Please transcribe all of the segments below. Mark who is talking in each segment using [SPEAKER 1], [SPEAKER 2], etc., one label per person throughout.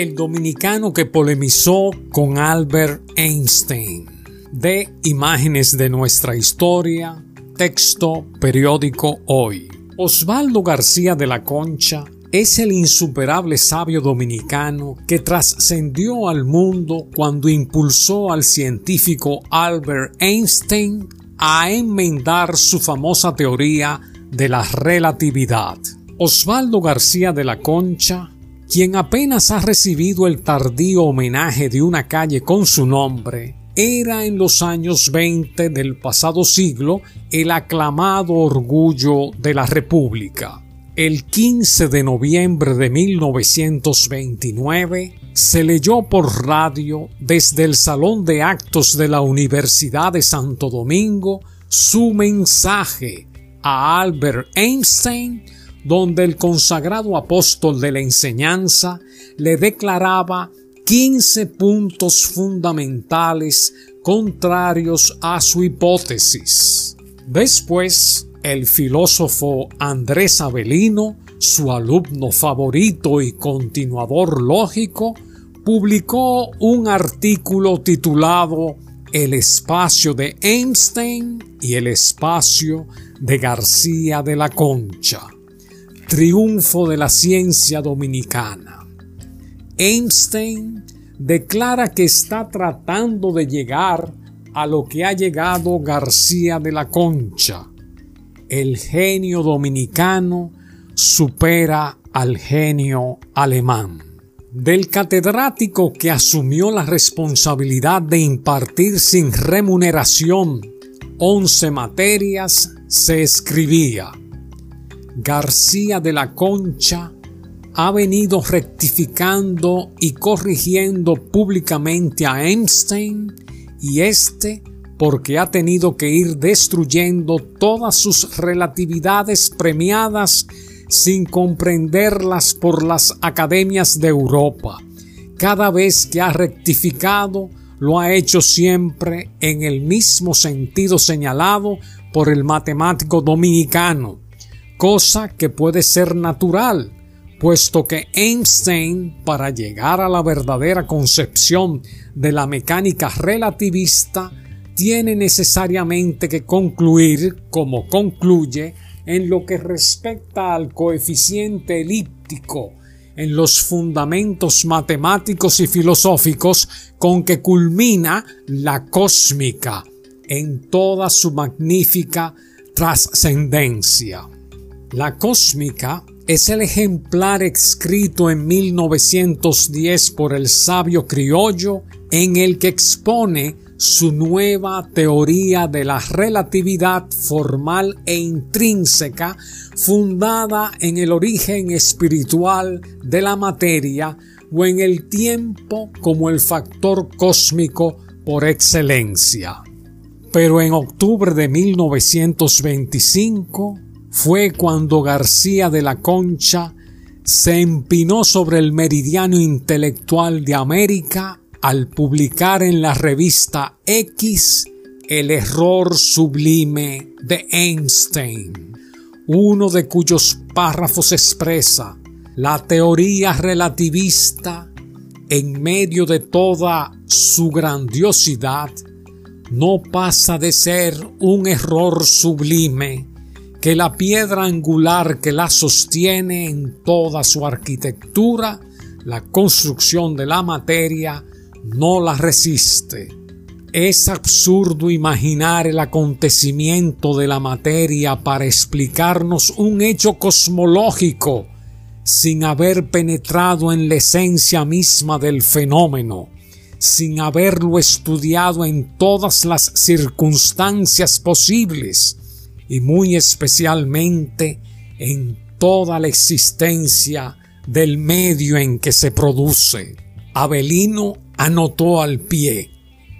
[SPEAKER 1] el dominicano que polemizó con Albert Einstein. De imágenes de nuestra historia, texto periódico hoy. Osvaldo García de la Concha es el insuperable sabio dominicano que trascendió al mundo cuando impulsó al científico Albert Einstein a enmendar su famosa teoría de la relatividad. Osvaldo García de la Concha, quien apenas ha recibido el tardío homenaje de una calle con su nombre, era en los años 20 del pasado siglo el aclamado orgullo de la República. El 15 de noviembre de 1929 se leyó por radio desde el Salón de Actos de la Universidad de Santo Domingo su mensaje a Albert Einstein donde el consagrado apóstol de la enseñanza le declaraba 15 puntos fundamentales contrarios a su hipótesis. Después, el filósofo Andrés Avelino, su alumno favorito y continuador lógico, publicó un artículo titulado El espacio de Einstein y el espacio de García de la Concha. Triunfo de la ciencia dominicana. Einstein declara que está tratando de llegar a lo que ha llegado García de la Concha. El genio dominicano supera al genio alemán. Del catedrático que asumió la responsabilidad de impartir sin remuneración once materias, se escribía García de la Concha ha venido rectificando y corrigiendo públicamente a Einstein y este porque ha tenido que ir destruyendo todas sus relatividades premiadas sin comprenderlas por las academias de Europa. Cada vez que ha rectificado, lo ha hecho siempre en el mismo sentido señalado por el matemático dominicano, cosa que puede ser natural, puesto que Einstein, para llegar a la verdadera concepción de la mecánica relativista, tiene necesariamente que concluir, como concluye, en lo que respecta al coeficiente elíptico, en los fundamentos matemáticos y filosóficos con que culmina la cósmica en toda su magnífica trascendencia. La cósmica es el ejemplar escrito en 1910 por el sabio criollo en el que expone su nueva teoría de la relatividad formal e intrínseca fundada en el origen espiritual de la materia o en el tiempo como el factor cósmico por excelencia. Pero en octubre de 1925 fue cuando García de la Concha se empinó sobre el meridiano intelectual de América al publicar en la revista X el error sublime de Einstein, uno de cuyos párrafos expresa la teoría relativista en medio de toda su grandiosidad. No pasa de ser un error sublime que la piedra angular que la sostiene en toda su arquitectura, la construcción de la materia, no la resiste. Es absurdo imaginar el acontecimiento de la materia para explicarnos un hecho cosmológico sin haber penetrado en la esencia misma del fenómeno, sin haberlo estudiado en todas las circunstancias posibles, y muy especialmente en toda la existencia del medio en que se produce. Abelino anotó al pie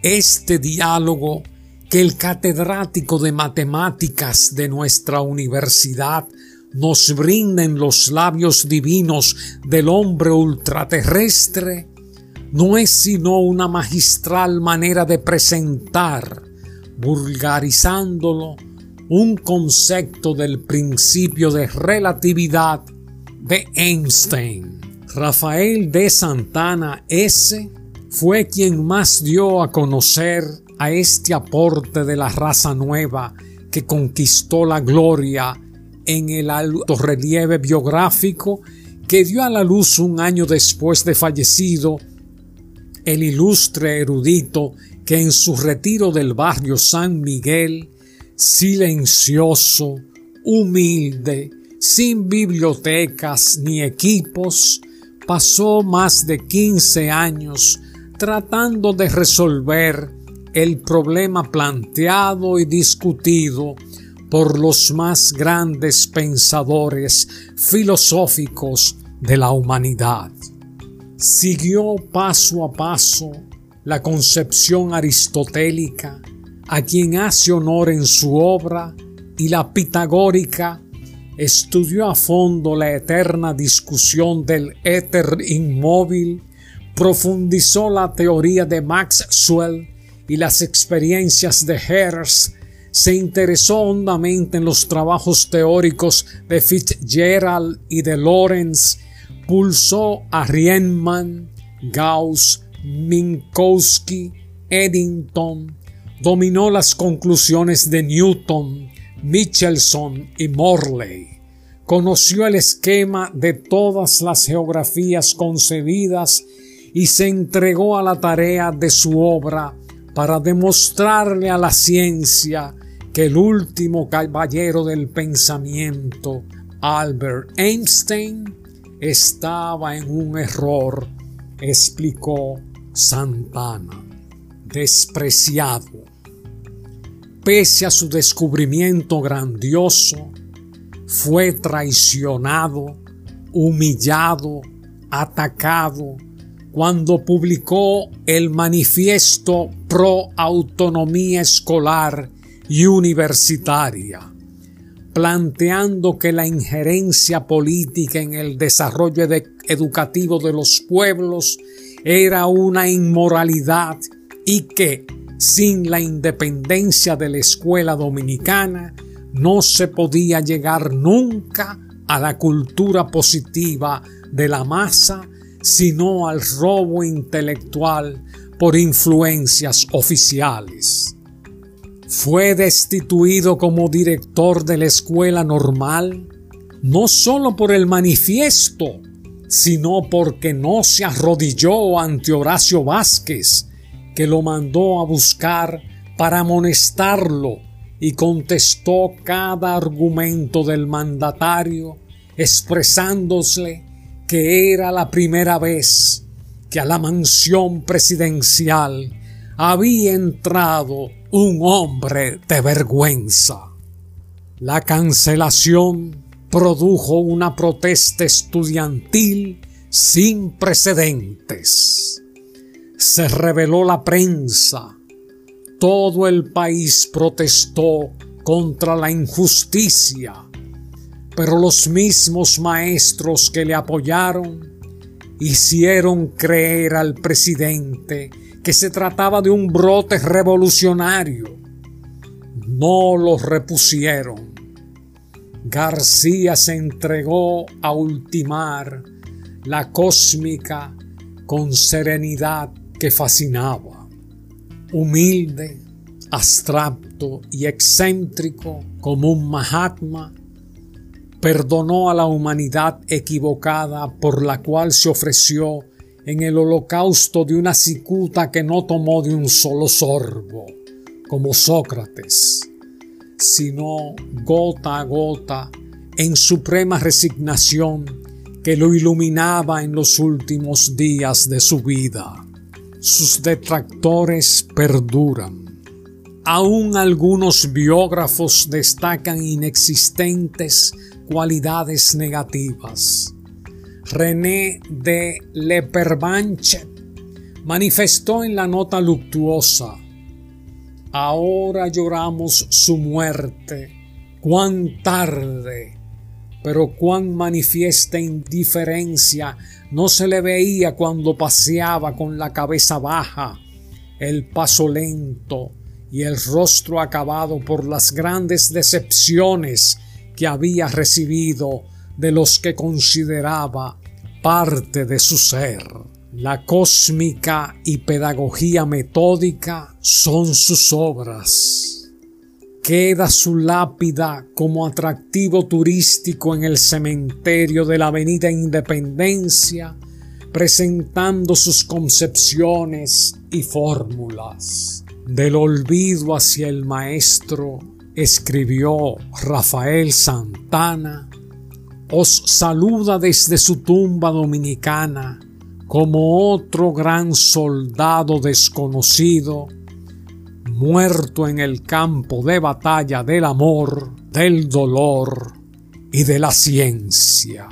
[SPEAKER 1] este diálogo que el catedrático de matemáticas de nuestra universidad nos brinda en los labios divinos del hombre ultraterrestre no es sino una magistral manera de presentar, vulgarizándolo, un concepto del principio de relatividad de Einstein. Rafael de Santana S. fue quien más dio a conocer a este aporte de la raza nueva que conquistó la gloria en el alto relieve biográfico que dio a la luz un año después de fallecido el ilustre erudito que en su retiro del barrio San Miguel, silencioso, humilde, sin bibliotecas ni equipos, pasó más de 15 años tratando de resolver el problema planteado y discutido por los más grandes pensadores filosóficos de la humanidad. Siguió paso a paso la concepción aristotélica, a quien hace honor en su obra, y la pitagórica, estudió a fondo la eterna discusión del éter inmóvil, profundizó la teoría de Maxwell y las experiencias de Hertz se interesó hondamente en los trabajos teóricos de Fitzgerald y de Lawrence, pulsó a Riemann, Gauss, Minkowski, Eddington, dominó las conclusiones de Newton, Michelson y Morley, conoció el esquema de todas las geografías concebidas y se entregó a la tarea de su obra para demostrarle a la ciencia que el último caballero del pensamiento, Albert Einstein, estaba en un error, explicó Santana. Despreciado. Pese a su descubrimiento grandioso, fue traicionado, humillado, atacado, cuando publicó el manifiesto pro autonomía escolar y universitaria, planteando que la injerencia política en el desarrollo educativo de los pueblos era una inmoralidad y que, sin la independencia de la escuela dominicana, no se podía llegar nunca a la cultura positiva de la masa, sino al robo intelectual por influencias oficiales. Fue destituido como director de la escuela normal no solo por el manifiesto, sino porque no se arrodilló ante Horacio Vázquez, que lo mandó a buscar para amonestarlo y contestó cada argumento del mandatario expresándose que era la primera vez que a la mansión presidencial había entrado un hombre de vergüenza. La cancelación produjo una protesta estudiantil sin precedentes. Se reveló la prensa. Todo el país protestó contra la injusticia pero los mismos maestros que le apoyaron hicieron creer al presidente que se trataba de un brote revolucionario. No lo repusieron. García se entregó a ultimar la cósmica con serenidad que fascinaba. Humilde, abstracto y excéntrico como un Mahatma, perdonó a la humanidad equivocada por la cual se ofreció en el holocausto de una cicuta que no tomó de un solo sorbo, como Sócrates, sino gota a gota en suprema resignación que lo iluminaba en los últimos días de su vida. Sus detractores perduran. Aún algunos biógrafos destacan inexistentes cualidades negativas. René de Leperbanche manifestó en la nota luctuosa Ahora lloramos su muerte, cuán tarde, pero cuán manifiesta indiferencia no se le veía cuando paseaba con la cabeza baja, el paso lento y el rostro acabado por las grandes decepciones que había recibido de los que consideraba parte de su ser. La cósmica y pedagogía metódica son sus obras. Queda su lápida como atractivo turístico en el cementerio de la Avenida Independencia, presentando sus concepciones y fórmulas. Del olvido hacia el maestro, escribió Rafael Santana, os saluda desde su tumba dominicana como otro gran soldado desconocido, muerto en el campo de batalla del amor, del dolor y de la ciencia.